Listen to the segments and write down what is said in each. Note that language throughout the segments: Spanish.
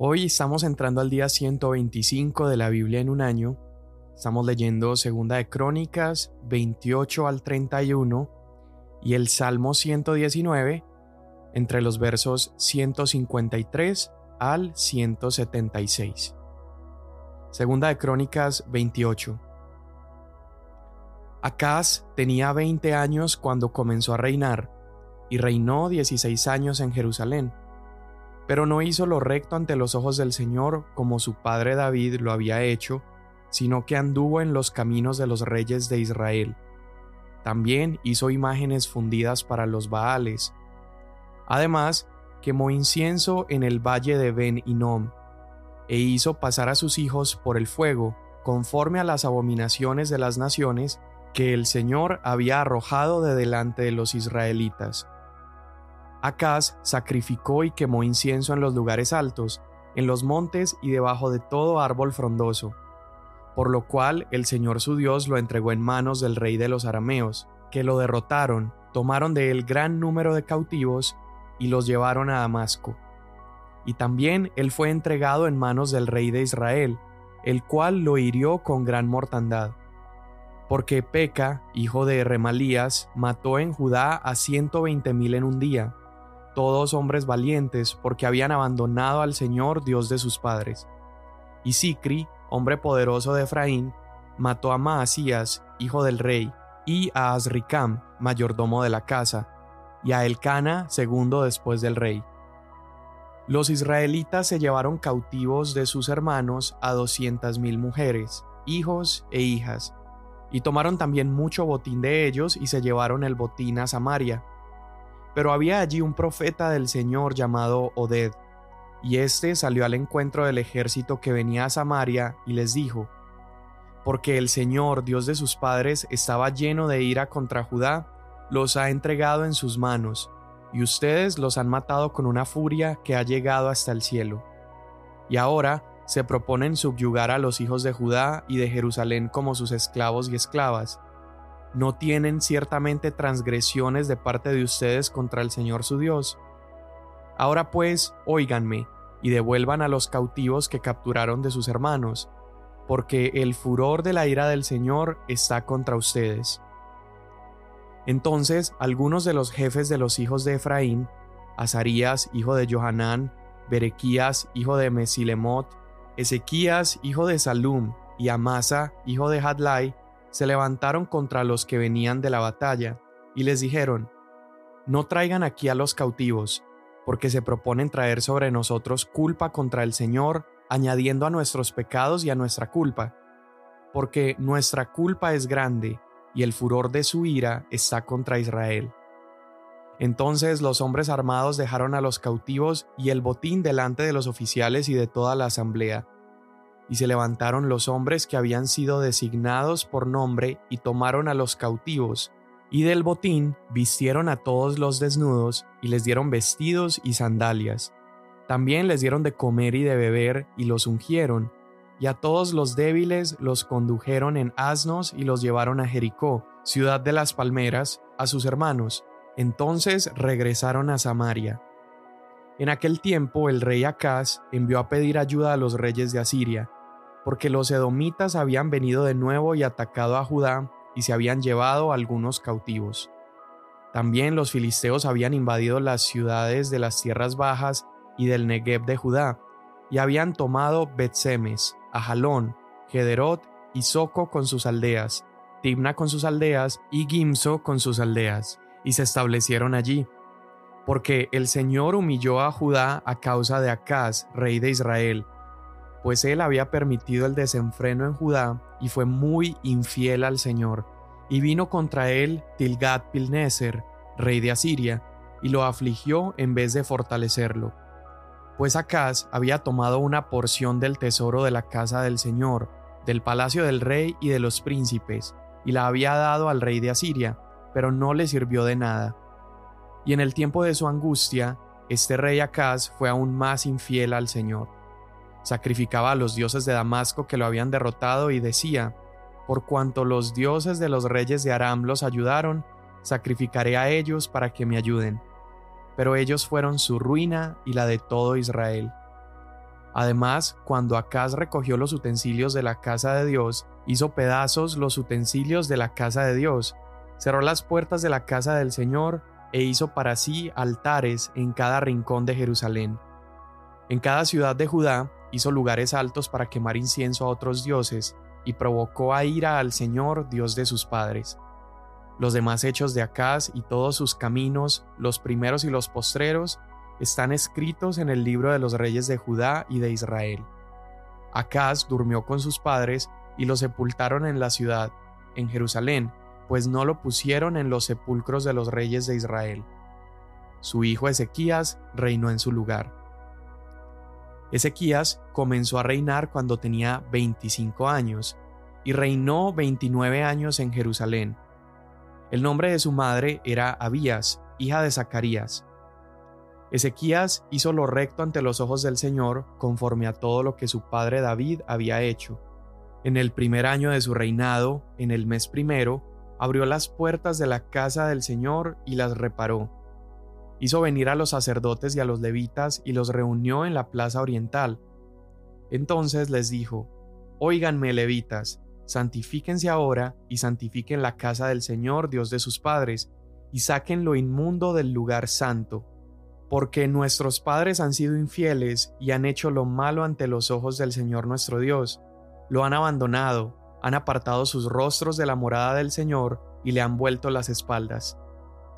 Hoy estamos entrando al día 125 de la Biblia en un año. Estamos leyendo Segunda de Crónicas 28 al 31 y el Salmo 119 entre los versos 153 al 176. Segunda de Crónicas 28. Acaz tenía 20 años cuando comenzó a reinar y reinó 16 años en Jerusalén pero no hizo lo recto ante los ojos del Señor como su padre David lo había hecho, sino que anduvo en los caminos de los reyes de Israel. También hizo imágenes fundidas para los Baales. Además, quemó incienso en el valle de Ben Inom, e hizo pasar a sus hijos por el fuego, conforme a las abominaciones de las naciones que el Señor había arrojado de delante de los israelitas. Acaz sacrificó y quemó incienso en los lugares altos, en los montes y debajo de todo árbol frondoso, por lo cual el Señor su Dios lo entregó en manos del rey de los arameos, que lo derrotaron, tomaron de él gran número de cautivos y los llevaron a Damasco. Y también él fue entregado en manos del rey de Israel, el cual lo hirió con gran mortandad. Porque Peca, hijo de Remalías, mató en Judá a ciento veinte mil en un día, todos hombres valientes, porque habían abandonado al Señor Dios de sus padres. Y Sicri, hombre poderoso de Efraín, mató a Maasías, hijo del rey, y a Azricam, mayordomo de la casa, y a Elcana, segundo después del rey. Los israelitas se llevaron cautivos de sus hermanos a doscientas mil mujeres, hijos e hijas, y tomaron también mucho botín de ellos y se llevaron el botín a Samaria, pero había allí un profeta del Señor llamado Oded, y éste salió al encuentro del ejército que venía a Samaria y les dijo, Porque el Señor, Dios de sus padres, estaba lleno de ira contra Judá, los ha entregado en sus manos, y ustedes los han matado con una furia que ha llegado hasta el cielo. Y ahora se proponen subyugar a los hijos de Judá y de Jerusalén como sus esclavos y esclavas, ¿No tienen ciertamente transgresiones de parte de ustedes contra el Señor su Dios? Ahora pues, óiganme, y devuelvan a los cautivos que capturaron de sus hermanos, porque el furor de la ira del Señor está contra ustedes. Entonces algunos de los jefes de los hijos de Efraín, Azarías, hijo de Johanán, Berequías, hijo de Mesilemot, Ezequías, hijo de Salum, y Amasa, hijo de Hadlai, se levantaron contra los que venían de la batalla, y les dijeron, No traigan aquí a los cautivos, porque se proponen traer sobre nosotros culpa contra el Señor, añadiendo a nuestros pecados y a nuestra culpa, porque nuestra culpa es grande, y el furor de su ira está contra Israel. Entonces los hombres armados dejaron a los cautivos y el botín delante de los oficiales y de toda la asamblea, y se levantaron los hombres que habían sido designados por nombre y tomaron a los cautivos, y del botín vistieron a todos los desnudos y les dieron vestidos y sandalias. También les dieron de comer y de beber y los ungieron, y a todos los débiles los condujeron en asnos y los llevaron a Jericó, ciudad de las palmeras, a sus hermanos. Entonces regresaron a Samaria. En aquel tiempo el rey Acaz envió a pedir ayuda a los reyes de Asiria, porque los edomitas habían venido de nuevo y atacado a Judá y se habían llevado algunos cautivos. También los filisteos habían invadido las ciudades de las tierras bajas y del Negev de Judá, y habían tomado Bet-Semes, Ajalón, Gederot y Soco con sus aldeas, Timna con sus aldeas y Gimso con sus aldeas, y se establecieron allí. Porque el Señor humilló a Judá a causa de Acaz, rey de Israel, pues él había permitido el desenfreno en Judá y fue muy infiel al Señor, y vino contra él Tilgat Pilneser, rey de Asiria, y lo afligió en vez de fortalecerlo. Pues Acaz había tomado una porción del tesoro de la casa del Señor, del palacio del rey y de los príncipes, y la había dado al rey de Asiria, pero no le sirvió de nada. Y en el tiempo de su angustia, este rey Acaz fue aún más infiel al Señor Sacrificaba a los dioses de Damasco que lo habían derrotado y decía, por cuanto los dioses de los reyes de Aram los ayudaron, sacrificaré a ellos para que me ayuden. Pero ellos fueron su ruina y la de todo Israel. Además, cuando Acaz recogió los utensilios de la casa de Dios, hizo pedazos los utensilios de la casa de Dios, cerró las puertas de la casa del Señor e hizo para sí altares en cada rincón de Jerusalén. En cada ciudad de Judá hizo lugares altos para quemar incienso a otros dioses, y provocó a ira al Señor, Dios de sus padres. Los demás hechos de Acaz y todos sus caminos, los primeros y los postreros, están escritos en el libro de los reyes de Judá y de Israel. Acaz durmió con sus padres y lo sepultaron en la ciudad, en Jerusalén, pues no lo pusieron en los sepulcros de los reyes de Israel. Su hijo Ezequías reinó en su lugar. Ezequías comenzó a reinar cuando tenía 25 años y reinó 29 años en Jerusalén. El nombre de su madre era Abías, hija de Zacarías. Ezequías hizo lo recto ante los ojos del Señor conforme a todo lo que su padre David había hecho. En el primer año de su reinado, en el mes primero, abrió las puertas de la casa del Señor y las reparó. Hizo venir a los sacerdotes y a los levitas y los reunió en la plaza oriental. Entonces les dijo, Óiganme levitas, santifíquense ahora y santifiquen la casa del Señor Dios de sus padres, y saquen lo inmundo del lugar santo porque nuestros padres han sido infieles y han hecho lo malo ante los ojos del Señor nuestro Dios. Lo han abandonado, han apartado sus rostros de la morada del Señor y le han vuelto las espaldas.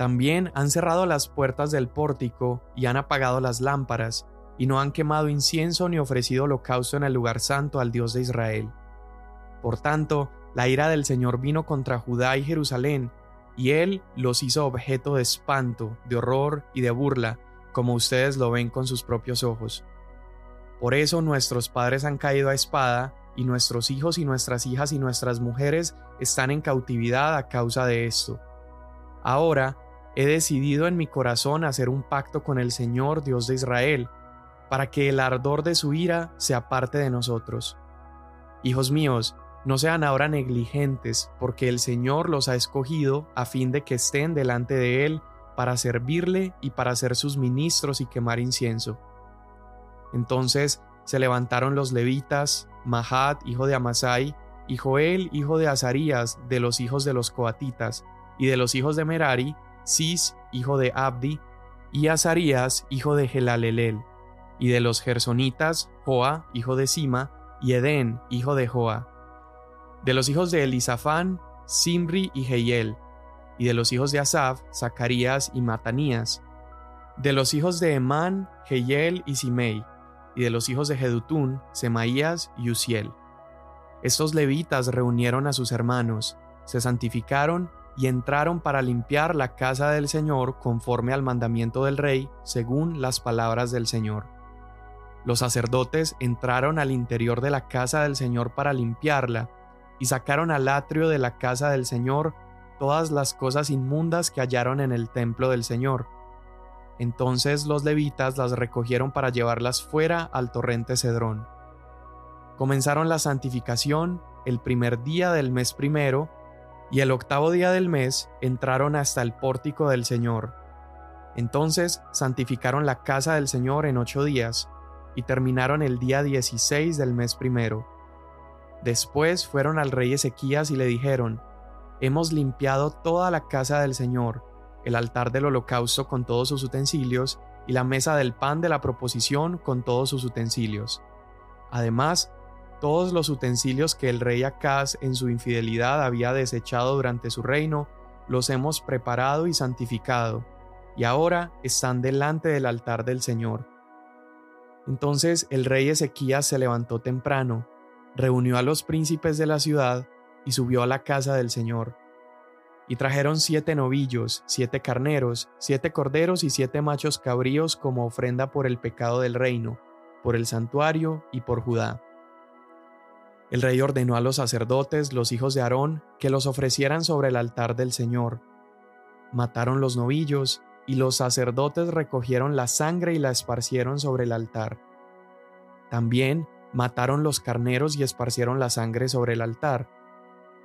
También han cerrado las puertas del pórtico y han apagado las lámparas, y no han quemado incienso ni ofrecido holocausto en el lugar santo al Dios de Israel. Por tanto, la ira del Señor vino contra Judá y Jerusalén, y él los hizo objeto de espanto, de horror y de burla, como ustedes lo ven con sus propios ojos. Por eso nuestros padres han caído a espada, y nuestros hijos y nuestras hijas y nuestras mujeres están en cautividad a causa de esto. Ahora he decidido en mi corazón hacer un pacto con el Señor Dios de Israel, para que el ardor de su ira se aparte de nosotros. Hijos míos, no sean ahora negligentes, porque el Señor los ha escogido a fin de que estén delante de Él para servirle y para ser sus ministros y quemar incienso. Entonces se levantaron los levitas, Mahat, hijo de Amasai, y Joel, hijo de Azarías, de los hijos de los coatitas, y de los hijos de Merari, Sis, hijo de Abdi, y Azarías, hijo de Gelalelel, y de los gersonitas, Joa, hijo de Sima, y Edén, hijo de Joa. De los hijos de Elisafán, Simri y Jehiel, y de los hijos de Asaf, Zacarías y Matanías, de los hijos de Emán, Jehiel y Simei, y de los hijos de Jedutún, Semaías y Uziel. Estos levitas reunieron a sus hermanos, se santificaron y entraron para limpiar la casa del Señor conforme al mandamiento del rey, según las palabras del Señor. Los sacerdotes entraron al interior de la casa del Señor para limpiarla, y sacaron al atrio de la casa del Señor todas las cosas inmundas que hallaron en el templo del Señor. Entonces los levitas las recogieron para llevarlas fuera al torrente Cedrón. Comenzaron la santificación el primer día del mes primero, y el octavo día del mes entraron hasta el pórtico del Señor. Entonces santificaron la casa del Señor en ocho días, y terminaron el día dieciséis del mes primero. Después fueron al rey Ezequías y le dijeron, Hemos limpiado toda la casa del Señor, el altar del holocausto con todos sus utensilios y la mesa del pan de la proposición con todos sus utensilios. Además, todos los utensilios que el rey Acaz en su infidelidad había desechado durante su reino, los hemos preparado y santificado, y ahora están delante del altar del Señor. Entonces el rey Ezequías se levantó temprano, reunió a los príncipes de la ciudad y subió a la casa del Señor. Y trajeron siete novillos, siete carneros, siete corderos y siete machos cabríos como ofrenda por el pecado del reino, por el santuario y por Judá. El rey ordenó a los sacerdotes, los hijos de Aarón, que los ofrecieran sobre el altar del Señor. Mataron los novillos, y los sacerdotes recogieron la sangre y la esparcieron sobre el altar. También mataron los carneros y esparcieron la sangre sobre el altar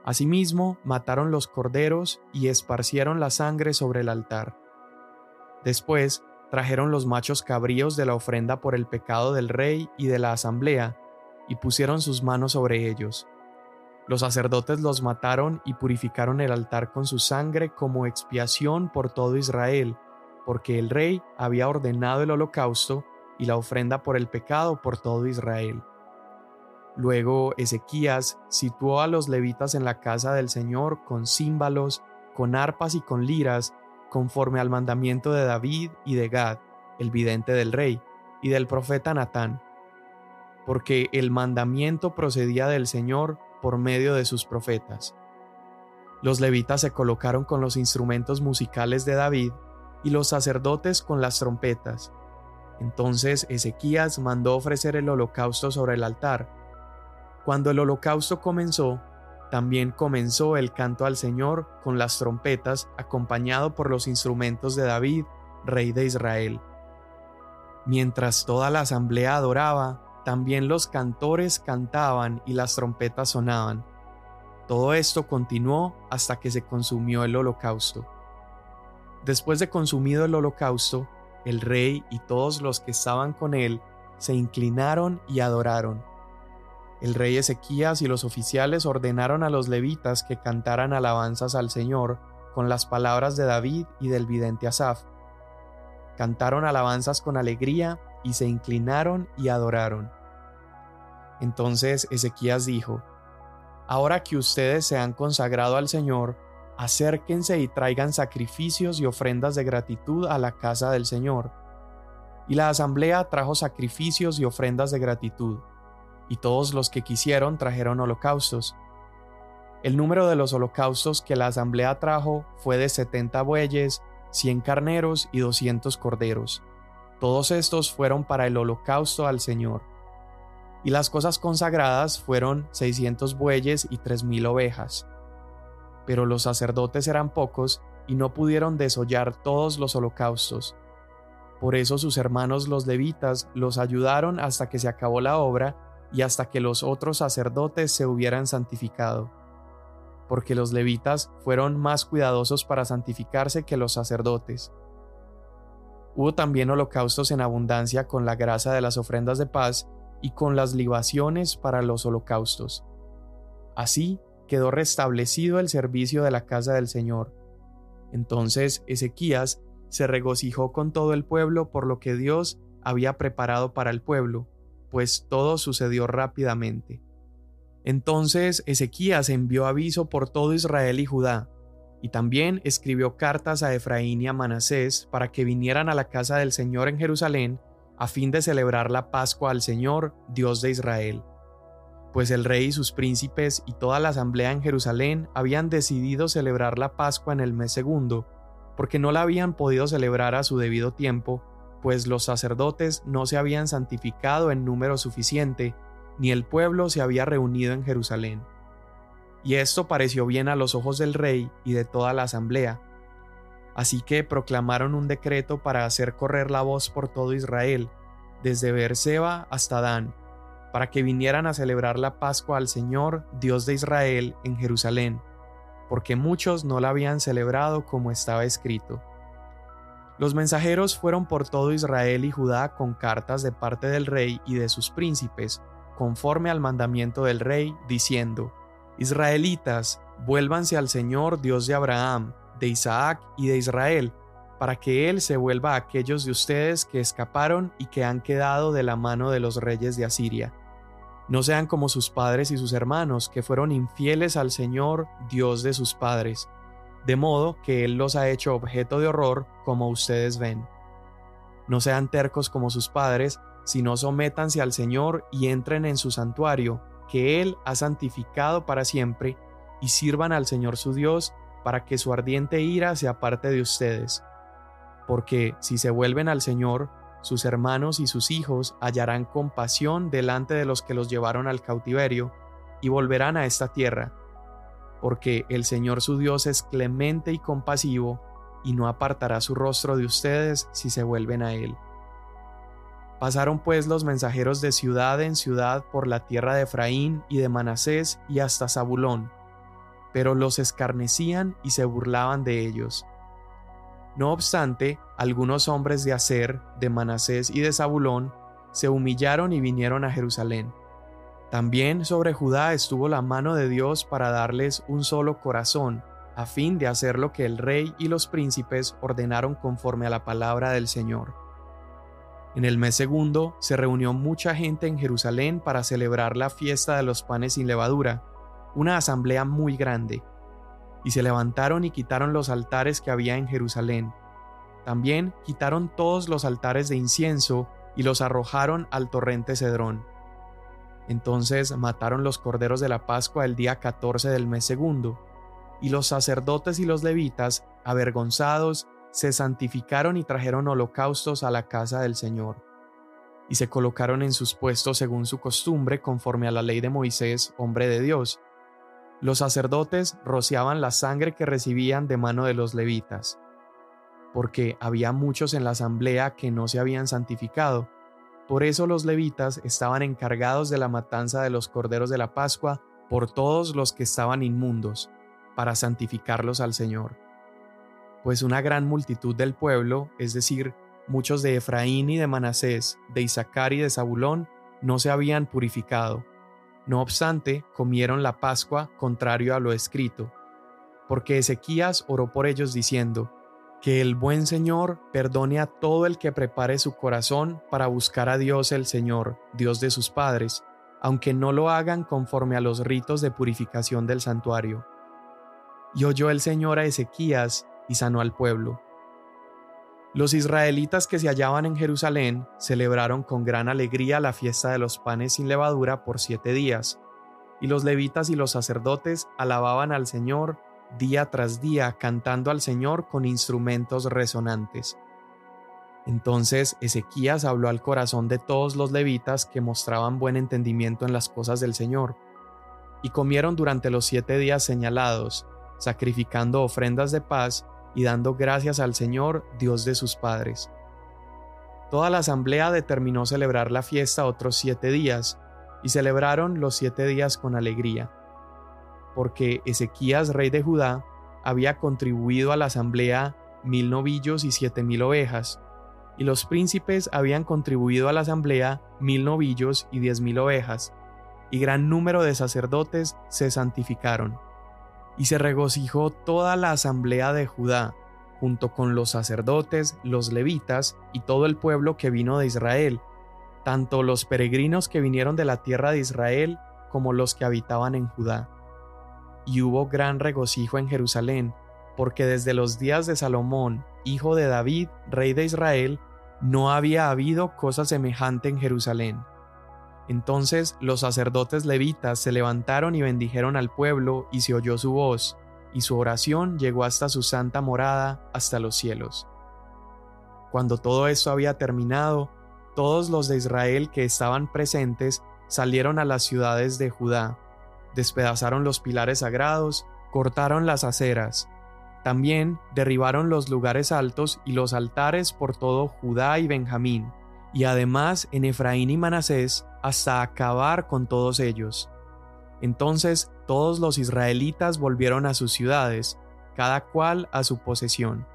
Asimismo, mataron los corderos y esparcieron la sangre sobre el altar. Después, trajeron los machos cabríos de la ofrenda por el pecado del rey y de la asamblea, y pusieron sus manos sobre ellos. Los sacerdotes los mataron y purificaron el altar con su sangre como expiación por todo Israel, porque el rey había ordenado el holocausto y la ofrenda por el pecado por todo Israel. Luego Ezequías situó a los levitas en la casa del Señor con címbalos, con arpas y con liras, conforme al mandamiento de David y de Gad, el vidente del rey, y del profeta Natán, porque el mandamiento procedía del Señor por medio de sus profetas. Los levitas se colocaron con los instrumentos musicales de David y los sacerdotes con las trompetas. Entonces Ezequías mandó ofrecer el holocausto sobre el altar. Cuando el holocausto comenzó, también comenzó el canto al Señor con las trompetas, acompañado por los instrumentos de David, rey de Israel. Mientras toda la asamblea adoraba, también los cantores cantaban y las trompetas sonaban. Todo esto continuó hasta que se consumió el holocausto. Después de consumido el holocausto, el rey y todos los que estaban con él se inclinaron y adoraron. El rey Ezequías y los oficiales ordenaron a los levitas que cantaran alabanzas al Señor con las palabras de David y del vidente Asaf. Cantaron alabanzas con alegría y se inclinaron y adoraron. Entonces Ezequías dijo, Ahora que ustedes se han consagrado al Señor, acérquense y traigan sacrificios y ofrendas de gratitud a la casa del Señor. Y la asamblea trajo sacrificios y ofrendas de gratitud y todos los que quisieron trajeron holocaustos. El número de los holocaustos que la asamblea trajo fue de 70 bueyes, 100 carneros y 200 corderos. Todos estos fueron para el holocausto al Señor. Y las cosas consagradas fueron 600 bueyes y 3.000 ovejas. Pero los sacerdotes eran pocos y no pudieron desollar todos los holocaustos. Por eso sus hermanos los levitas los ayudaron hasta que se acabó la obra y hasta que los otros sacerdotes se hubieran santificado, porque los levitas fueron más cuidadosos para santificarse que los sacerdotes. Hubo también holocaustos en abundancia con la grasa de las ofrendas de paz y con las libaciones para los holocaustos. Así quedó restablecido el servicio de la casa del Señor. Entonces Ezequías se regocijó con todo el pueblo por lo que Dios había preparado para el pueblo, pues todo sucedió rápidamente. Entonces Ezequías envió aviso por todo Israel y Judá, y también escribió cartas a Efraín y a Manasés para que vinieran a la casa del Señor en Jerusalén a fin de celebrar la Pascua al Señor, Dios de Israel. Pues el rey y sus príncipes y toda la asamblea en Jerusalén habían decidido celebrar la Pascua en el mes segundo, porque no la habían podido celebrar a su debido tiempo, pues los sacerdotes no se habían santificado en número suficiente, ni el pueblo se había reunido en Jerusalén. Y esto pareció bien a los ojos del rey y de toda la asamblea. Así que proclamaron un decreto para hacer correr la voz por todo Israel, desde Beerseba hasta Dan, para que vinieran a celebrar la Pascua al Señor, Dios de Israel, en Jerusalén, porque muchos no la habían celebrado como estaba escrito. Los mensajeros fueron por todo Israel y Judá con cartas de parte del rey y de sus príncipes, conforme al mandamiento del rey, diciendo, Israelitas, vuélvanse al Señor Dios de Abraham, de Isaac y de Israel, para que Él se vuelva a aquellos de ustedes que escaparon y que han quedado de la mano de los reyes de Asiria. No sean como sus padres y sus hermanos, que fueron infieles al Señor, Dios de sus padres, de modo que Él los ha hecho objeto de horror como ustedes ven. No sean tercos como sus padres, sino sométanse al Señor y entren en su santuario, que Él ha santificado para siempre, y sirvan al Señor su Dios, para que su ardiente ira se aparte de ustedes. Porque si se vuelven al Señor, sus hermanos y sus hijos hallarán compasión delante de los que los llevaron al cautiverio, y volverán a esta tierra, porque el Señor su Dios es clemente y compasivo, y no apartará su rostro de ustedes si se vuelven a Él. Pasaron pues los mensajeros de ciudad en ciudad por la tierra de Efraín y de Manasés y hasta Zabulón, pero los escarnecían y se burlaban de ellos. No obstante, algunos hombres de Aser, de Manasés y de Zabulón se humillaron y vinieron a Jerusalén. También sobre Judá estuvo la mano de Dios para darles un solo corazón, a fin de hacer lo que el rey y los príncipes ordenaron conforme a la palabra del Señor. En el mes segundo se reunió mucha gente en Jerusalén para celebrar la fiesta de los panes sin levadura, una asamblea muy grande, y se levantaron y quitaron los altares que había en Jerusalén. También quitaron todos los altares de incienso y los arrojaron al torrente Cedrón. Entonces mataron los corderos de la Pascua el día 14 del mes segundo, y los sacerdotes y los levitas, avergonzados, se santificaron y trajeron holocaustos a la casa del Señor. Y se colocaron en sus puestos según su costumbre, conforme a la ley de Moisés, hombre de Dios. Los sacerdotes rociaban la sangre que recibían de mano de los levitas, porque había muchos en la asamblea que no se habían santificado, por eso los levitas estaban encargados de la matanza de los corderos de la Pascua por todos los que estaban inmundos, para santificarlos al Señor. Pues una gran multitud del pueblo, es decir, muchos de Efraín y de Manasés, de Isaacar y de Zabulón, no se habían purificado. No obstante, comieron la Pascua contrario a lo escrito, porque Ezequías oró por ellos diciendo, que el buen Señor perdone a todo el que prepare su corazón para buscar a Dios el Señor, Dios de sus padres, aunque no lo hagan conforme a los ritos de purificación del santuario. Y oyó el Señor a Ezequías y sanó al pueblo. Los israelitas que se hallaban en Jerusalén celebraron con gran alegría la fiesta de los panes sin levadura por siete días, y los levitas y los sacerdotes alababan al Señor día tras día cantando al Señor con instrumentos resonantes. Entonces Ezequías habló al corazón de todos los levitas que mostraban buen entendimiento en las cosas del Señor, y comieron durante los siete días señalados, sacrificando ofrendas de paz y dando gracias al Señor, Dios de sus padres. Toda la asamblea determinó celebrar la fiesta otros siete días, y celebraron los siete días con alegría porque Ezequías, rey de Judá, había contribuido a la asamblea mil novillos y siete mil ovejas, y los príncipes habían contribuido a la asamblea mil novillos y diez mil ovejas, y gran número de sacerdotes se santificaron. Y se regocijó toda la asamblea de Judá, junto con los sacerdotes, los levitas y todo el pueblo que vino de Israel, tanto los peregrinos que vinieron de la tierra de Israel como los que habitaban en Judá y hubo gran regocijo en Jerusalén, porque desde los días de Salomón, hijo de David, rey de Israel, no había habido cosa semejante en Jerusalén. Entonces los sacerdotes levitas se levantaron y bendijeron al pueblo, y se oyó su voz, y su oración llegó hasta su santa morada, hasta los cielos. Cuando todo esto había terminado, todos los de Israel que estaban presentes salieron a las ciudades de Judá, despedazaron los pilares sagrados, cortaron las aceras. También derribaron los lugares altos y los altares por todo Judá y Benjamín, y además en Efraín y Manasés, hasta acabar con todos ellos. Entonces todos los israelitas volvieron a sus ciudades, cada cual a su posesión.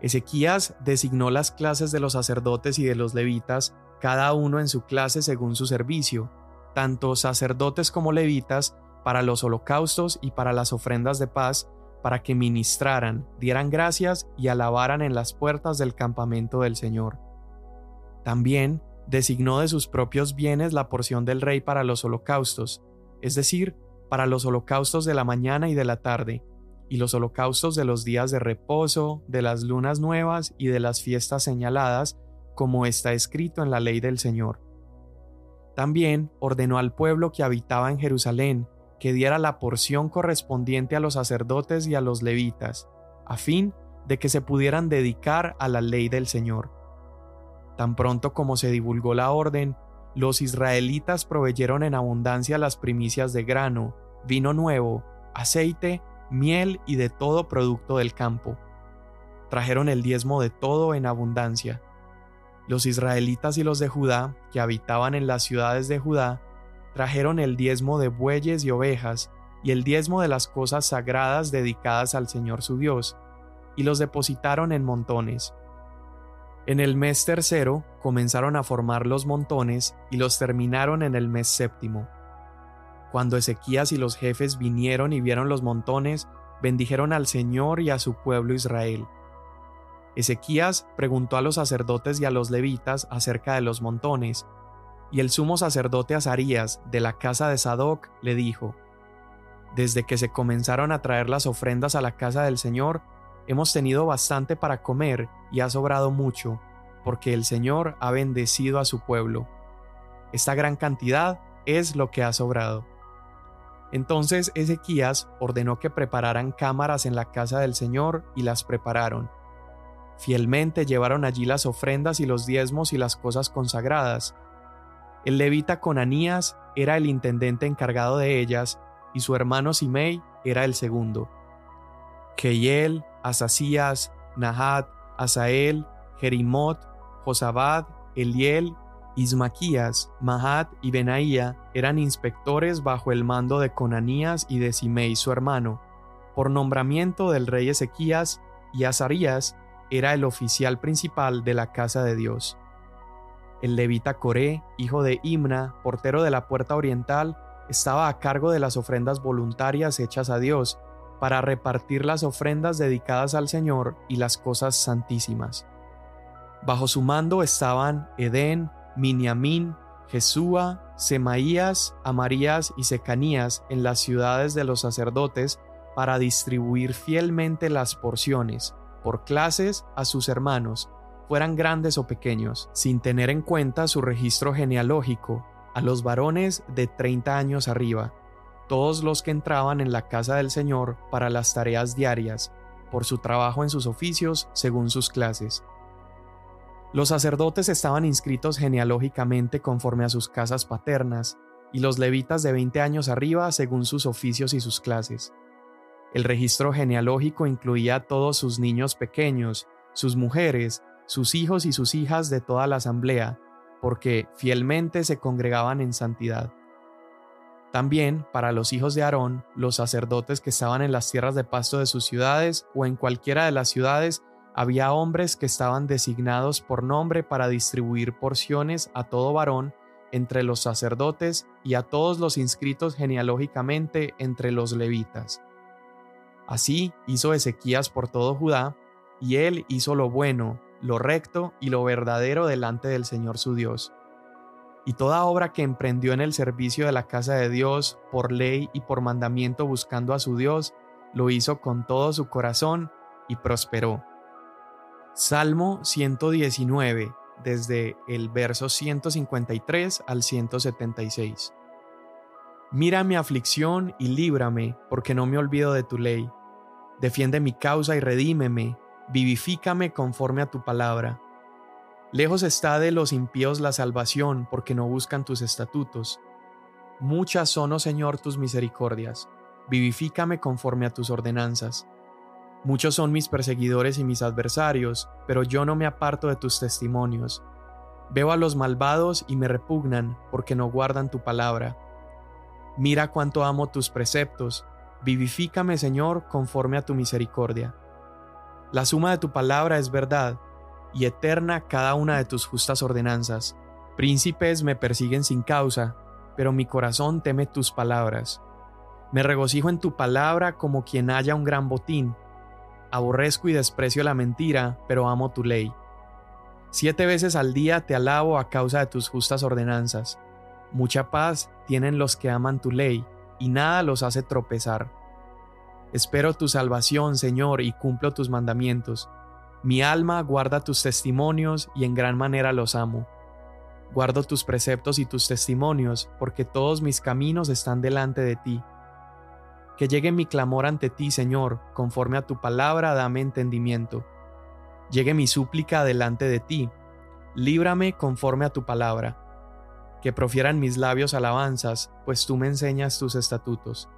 Ezequías designó las clases de los sacerdotes y de los levitas, cada uno en su clase según su servicio, tanto sacerdotes como levitas, para los holocaustos y para las ofrendas de paz, para que ministraran, dieran gracias y alabaran en las puertas del campamento del Señor. También designó de sus propios bienes la porción del rey para los holocaustos, es decir, para los holocaustos de la mañana y de la tarde, y los holocaustos de los días de reposo, de las lunas nuevas y de las fiestas señaladas, como está escrito en la ley del Señor también ordenó al pueblo que habitaba en Jerusalén que diera la porción correspondiente a los sacerdotes y a los levitas, a fin de que se pudieran dedicar a la ley del Señor. Tan pronto como se divulgó la orden, los israelitas proveyeron en abundancia las primicias de grano, vino nuevo, aceite, miel y de todo producto del campo. Trajeron el diezmo de todo en abundancia los israelitas y los de Judá, que habitaban en las ciudades de Judá, trajeron el diezmo de bueyes y ovejas, y el diezmo de las cosas sagradas dedicadas al Señor su Dios, y los depositaron en montones. En el mes tercero comenzaron a formar los montones y los terminaron en el mes séptimo. Cuando Ezequías y los jefes vinieron y vieron los montones, bendijeron al Señor y a su pueblo Israel. Ezequías preguntó a los sacerdotes y a los levitas acerca de los montones, y el sumo sacerdote Azarías de la casa de Sadoc le dijo, Desde que se comenzaron a traer las ofrendas a la casa del Señor, hemos tenido bastante para comer y ha sobrado mucho, porque el Señor ha bendecido a su pueblo. Esta gran cantidad es lo que ha sobrado. Entonces Ezequías ordenó que prepararan cámaras en la casa del Señor y las prepararon. Fielmente llevaron allí las ofrendas y los diezmos y las cosas consagradas. El levita Conanías era el intendente encargado de ellas y su hermano Simei era el segundo. Keiel, Asasías, Nahat, Asael, Jerimot, Josabad, Eliel Ismaquías, Mahat y Benaía eran inspectores bajo el mando de Conanías y de Simei su hermano, por nombramiento del rey Ezequías, y Azarías era el oficial principal de la casa de Dios. El levita Coré, hijo de Imna, portero de la puerta oriental, estaba a cargo de las ofrendas voluntarias hechas a Dios, para repartir las ofrendas dedicadas al Señor y las cosas santísimas. Bajo su mando estaban Edén, Miniamín, Jesúa, Semaías, Amarías y Secanías en las ciudades de los sacerdotes para distribuir fielmente las porciones, por clases, a sus hermanos, fueran grandes o pequeños, sin tener en cuenta su registro genealógico, a los varones de 30 años arriba, todos los que entraban en la casa del Señor para las tareas diarias, por su trabajo en sus oficios según sus clases. Los sacerdotes estaban inscritos genealógicamente conforme a sus casas paternas, y los levitas de 20 años arriba según sus oficios y sus clases. El registro genealógico incluía a todos sus niños pequeños, sus mujeres, sus hijos y sus hijas de toda la asamblea, porque fielmente se congregaban en santidad. También para los hijos de Aarón, los sacerdotes que estaban en las tierras de pasto de sus ciudades o en cualquiera de las ciudades había hombres que estaban designados por nombre para distribuir porciones a todo varón entre los sacerdotes y a todos los inscritos genealógicamente entre los levitas. Así hizo Ezequías por todo Judá, y él hizo lo bueno, lo recto y lo verdadero delante del Señor su Dios. Y toda obra que emprendió en el servicio de la casa de Dios, por ley y por mandamiento buscando a su Dios, lo hizo con todo su corazón y prosperó Salmo 119, desde el verso 153 al 176. Mira mi aflicción y líbrame, porque no me olvido de tu ley. Defiende mi causa y redímeme, vivifícame conforme a tu palabra. Lejos está de los impíos la salvación, porque no buscan tus estatutos. Muchas son, oh Señor, tus misericordias. Vivifícame conforme a tus ordenanzas. Muchos son mis perseguidores y mis adversarios, pero yo no me aparto de tus testimonios. Veo a los malvados y me repugnan, porque no guardan tu palabra. Mira cuánto amo tus preceptos, vivifícame Señor conforme a tu misericordia. La suma de tu palabra es verdad, y eterna cada una de tus justas ordenanzas. Príncipes me persiguen sin causa, pero mi corazón teme tus palabras. Me regocijo en tu palabra como quien haya un gran botín Aborrezco y desprecio la mentira, pero amo tu ley. Siete veces al día te alabo a causa de tus justas ordenanzas. Mucha paz tienen los que aman tu ley, y nada los hace tropezar. Espero tu salvación, Señor, y cumplo tus mandamientos. Mi alma guarda tus testimonios y en gran manera los amo. Guardo tus preceptos y tus testimonios, porque todos mis caminos están delante de ti. Que llegue mi clamor ante ti, Señor, conforme a tu palabra, dame entendimiento. Llegue mi súplica delante de ti, líbrame conforme a tu palabra. Que profieran mis labios alabanzas, pues tú me enseñas tus estatutos.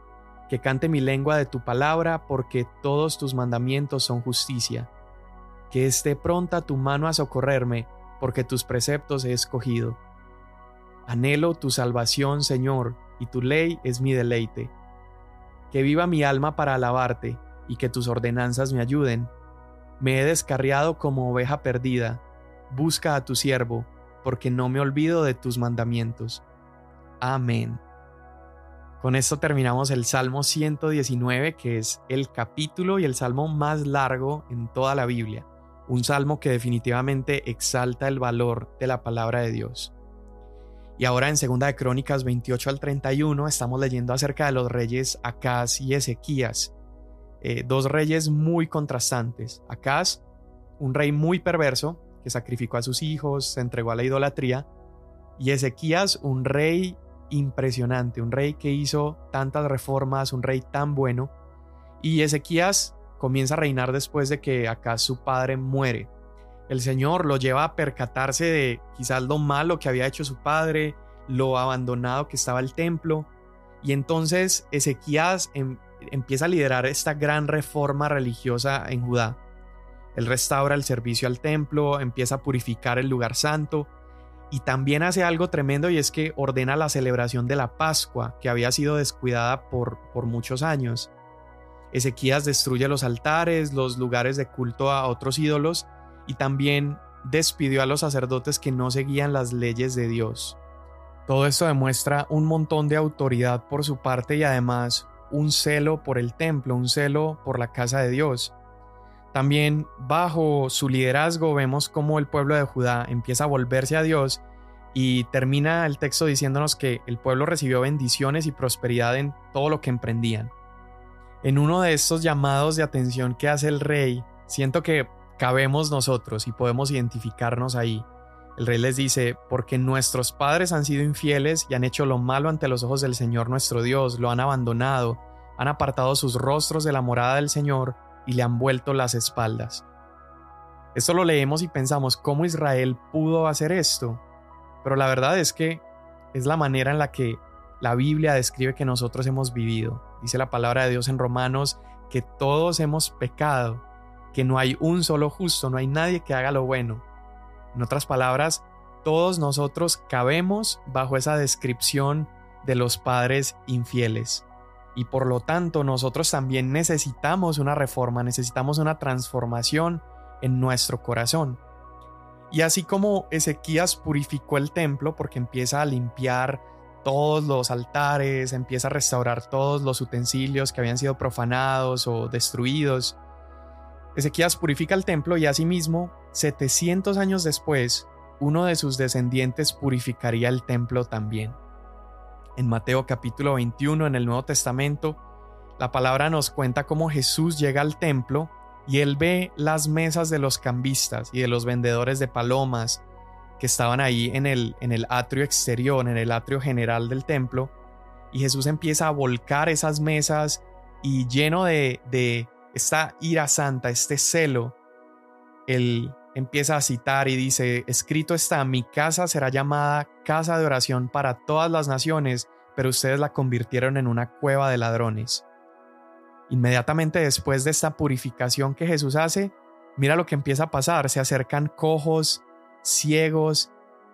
Que cante mi lengua de tu palabra, porque todos tus mandamientos son justicia. Que esté pronta tu mano a socorrerme, porque tus preceptos he escogido. Anhelo tu salvación, Señor, y tu ley es mi deleite que viva mi alma para alabarte, y que tus ordenanzas me ayuden. Me he descarriado como oveja perdida. Busca a tu siervo, porque no me olvido de tus mandamientos. Amén. Con esto terminamos el Salmo 119, que es el capítulo y el salmo más largo en toda la Biblia. Un salmo que definitivamente exalta el valor de la palabra de Dios. Y ahora en Segunda de Crónicas 28 al 31 estamos leyendo acerca de los reyes Acaz y Ezequías, eh, dos reyes muy contrastantes. Acaz, un rey muy perverso que sacrificó a sus hijos, se entregó a la idolatría, y Ezequías, un rey impresionante, un rey que hizo tantas reformas, un rey tan bueno, y Ezequías comienza a reinar después de que Acaz su padre muere el Señor lo lleva a percatarse de quizás lo malo que había hecho su padre, lo abandonado que estaba el templo, y entonces Ezequías em, empieza a liderar esta gran reforma religiosa en Judá. Él restaura el servicio al templo, empieza a purificar el lugar santo y también hace algo tremendo y es que ordena la celebración de la Pascua, que había sido descuidada por, por muchos años. Ezequías destruye los altares, los lugares de culto a otros ídolos y también despidió a los sacerdotes que no seguían las leyes de Dios. Todo esto demuestra un montón de autoridad por su parte y además un celo por el templo, un celo por la casa de Dios. También bajo su liderazgo vemos cómo el pueblo de Judá empieza a volverse a Dios y termina el texto diciéndonos que el pueblo recibió bendiciones y prosperidad en todo lo que emprendían. En uno de estos llamados de atención que hace el rey, siento que cabemos nosotros y podemos identificarnos ahí. El rey les dice, porque nuestros padres han sido infieles y han hecho lo malo ante los ojos del Señor nuestro Dios, lo han abandonado, han apartado sus rostros de la morada del Señor y le han vuelto las espaldas. Esto lo leemos y pensamos, ¿cómo Israel pudo hacer esto? Pero la verdad es que es la manera en la que la Biblia describe que nosotros hemos vivido. Dice la palabra de Dios en Romanos que todos hemos pecado que no hay un solo justo, no hay nadie que haga lo bueno. En otras palabras, todos nosotros cabemos bajo esa descripción de los padres infieles. Y por lo tanto nosotros también necesitamos una reforma, necesitamos una transformación en nuestro corazón. Y así como Ezequías purificó el templo porque empieza a limpiar todos los altares, empieza a restaurar todos los utensilios que habían sido profanados o destruidos, Ezequías purifica el templo y asimismo, 700 años después, uno de sus descendientes purificaría el templo también. En Mateo capítulo 21 en el Nuevo Testamento, la palabra nos cuenta cómo Jesús llega al templo y él ve las mesas de los cambistas y de los vendedores de palomas que estaban ahí en el, en el atrio exterior, en el atrio general del templo, y Jesús empieza a volcar esas mesas y lleno de, de esta ira santa, este celo, él empieza a citar y dice, escrito está, mi casa será llamada casa de oración para todas las naciones, pero ustedes la convirtieron en una cueva de ladrones. Inmediatamente después de esta purificación que Jesús hace, mira lo que empieza a pasar, se acercan cojos, ciegos,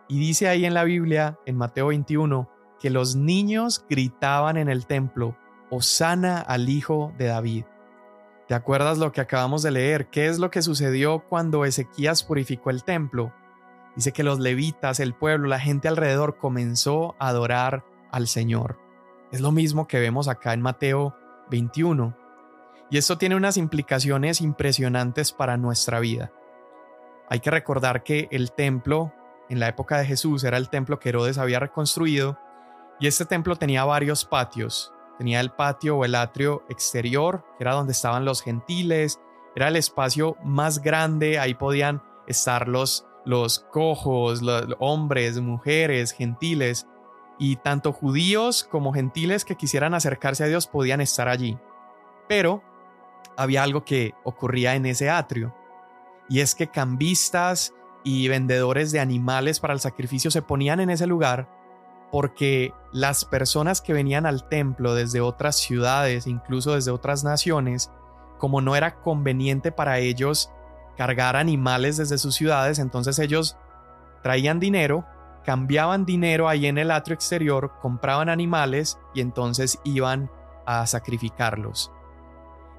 y dice ahí en la Biblia, en Mateo 21, que los niños gritaban en el templo, Osana al Hijo de David. ¿Te acuerdas lo que acabamos de leer? ¿Qué es lo que sucedió cuando Ezequías purificó el templo? Dice que los levitas, el pueblo, la gente alrededor comenzó a adorar al Señor. Es lo mismo que vemos acá en Mateo 21. Y esto tiene unas implicaciones impresionantes para nuestra vida. Hay que recordar que el templo en la época de Jesús era el templo que Herodes había reconstruido y este templo tenía varios patios Tenía el patio o el atrio exterior, que era donde estaban los gentiles, era el espacio más grande, ahí podían estar los, los cojos, los hombres, mujeres, gentiles, y tanto judíos como gentiles que quisieran acercarse a Dios podían estar allí. Pero había algo que ocurría en ese atrio, y es que cambistas y vendedores de animales para el sacrificio se ponían en ese lugar porque las personas que venían al templo desde otras ciudades, incluso desde otras naciones, como no era conveniente para ellos cargar animales desde sus ciudades, entonces ellos traían dinero, cambiaban dinero ahí en el atrio exterior, compraban animales y entonces iban a sacrificarlos.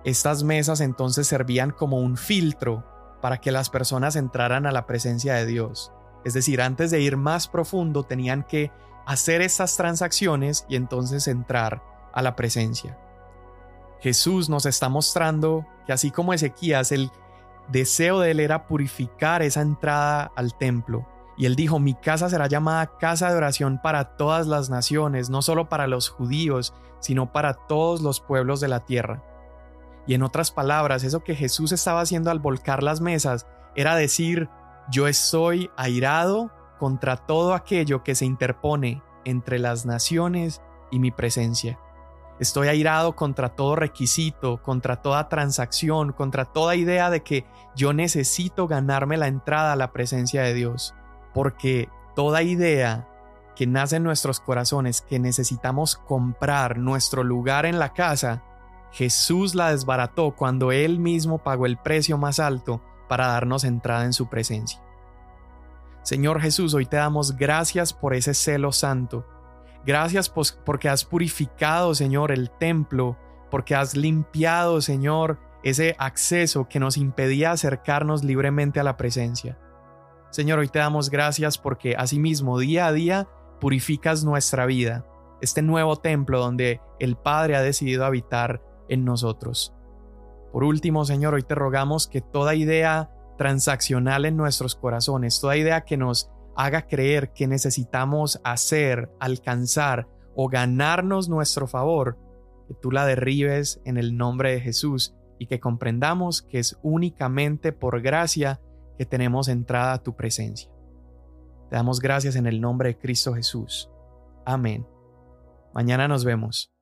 Estas mesas entonces servían como un filtro para que las personas entraran a la presencia de Dios. Es decir, antes de ir más profundo tenían que hacer estas transacciones y entonces entrar a la presencia. Jesús nos está mostrando que así como Ezequías, el deseo de él era purificar esa entrada al templo. Y él dijo, mi casa será llamada casa de oración para todas las naciones, no solo para los judíos, sino para todos los pueblos de la tierra. Y en otras palabras, eso que Jesús estaba haciendo al volcar las mesas era decir, yo estoy airado contra todo aquello que se interpone entre las naciones y mi presencia. Estoy airado contra todo requisito, contra toda transacción, contra toda idea de que yo necesito ganarme la entrada a la presencia de Dios. Porque toda idea que nace en nuestros corazones, que necesitamos comprar nuestro lugar en la casa, Jesús la desbarató cuando Él mismo pagó el precio más alto para darnos entrada en su presencia. Señor Jesús, hoy te damos gracias por ese celo santo Gracias porque has purificado, Señor, el templo, porque has limpiado, Señor, ese acceso que nos impedía acercarnos libremente a la presencia. Señor, hoy te damos gracias porque asimismo día a día purificas nuestra vida, este nuevo templo donde el Padre ha decidido habitar en nosotros. Por último, Señor, hoy te rogamos que toda idea transaccional en nuestros corazones, toda idea que nos haga creer que necesitamos hacer, alcanzar o ganarnos nuestro favor, que tú la derribes en el nombre de Jesús y que comprendamos que es únicamente por gracia que tenemos entrada a tu presencia. Te damos gracias en el nombre de Cristo Jesús. Amén. Mañana nos vemos.